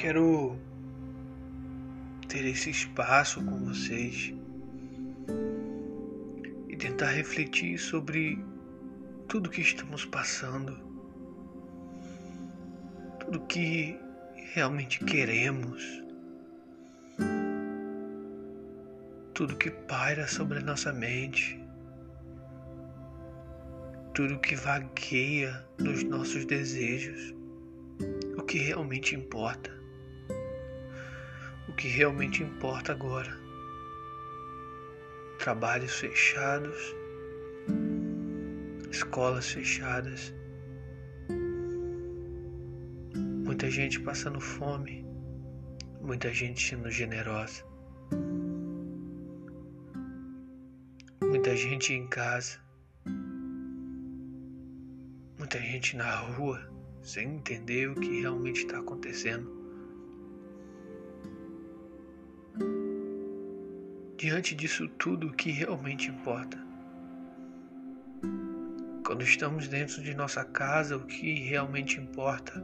quero ter esse espaço com vocês e tentar refletir sobre tudo que estamos passando, tudo que realmente queremos, tudo que paira sobre a nossa mente, tudo que vagueia nos nossos desejos, o que realmente importa que realmente importa agora. Trabalhos fechados, escolas fechadas, muita gente passando fome, muita gente sendo generosa, muita gente em casa, muita gente na rua sem entender o que realmente está acontecendo. Diante disso tudo o que realmente importa. Quando estamos dentro de nossa casa, o que realmente importa?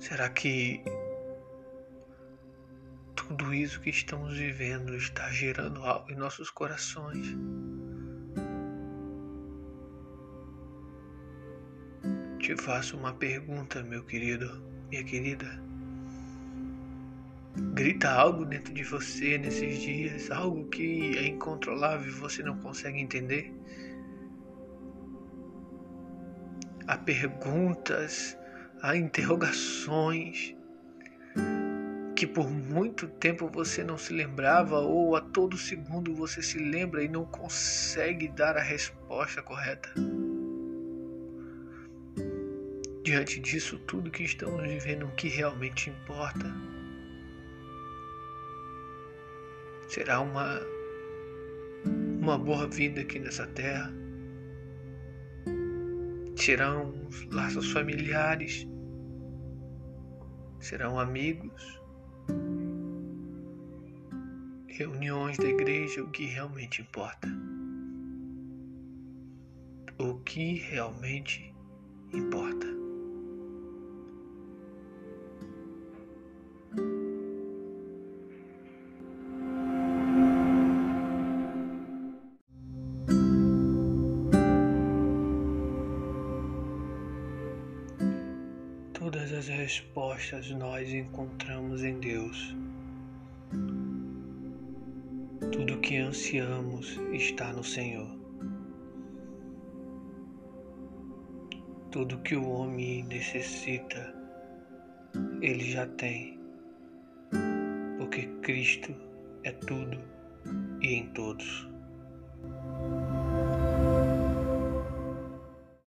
Será que tudo isso que estamos vivendo está gerando algo em nossos corações? Te faço uma pergunta, meu querido, minha querida. Grita algo dentro de você nesses dias, algo que é incontrolável e você não consegue entender? Há perguntas, há interrogações que por muito tempo você não se lembrava ou a todo segundo você se lembra e não consegue dar a resposta correta. Diante disso tudo que estamos vivendo, o que realmente importa? Será uma, uma boa vida aqui nessa terra. Serão laços familiares, serão amigos, reuniões da igreja, o que realmente importa. O que realmente importa. Todas as respostas nós encontramos em Deus. Tudo que ansiamos está no Senhor. Tudo que o homem necessita, ele já tem, porque Cristo é tudo e em todos.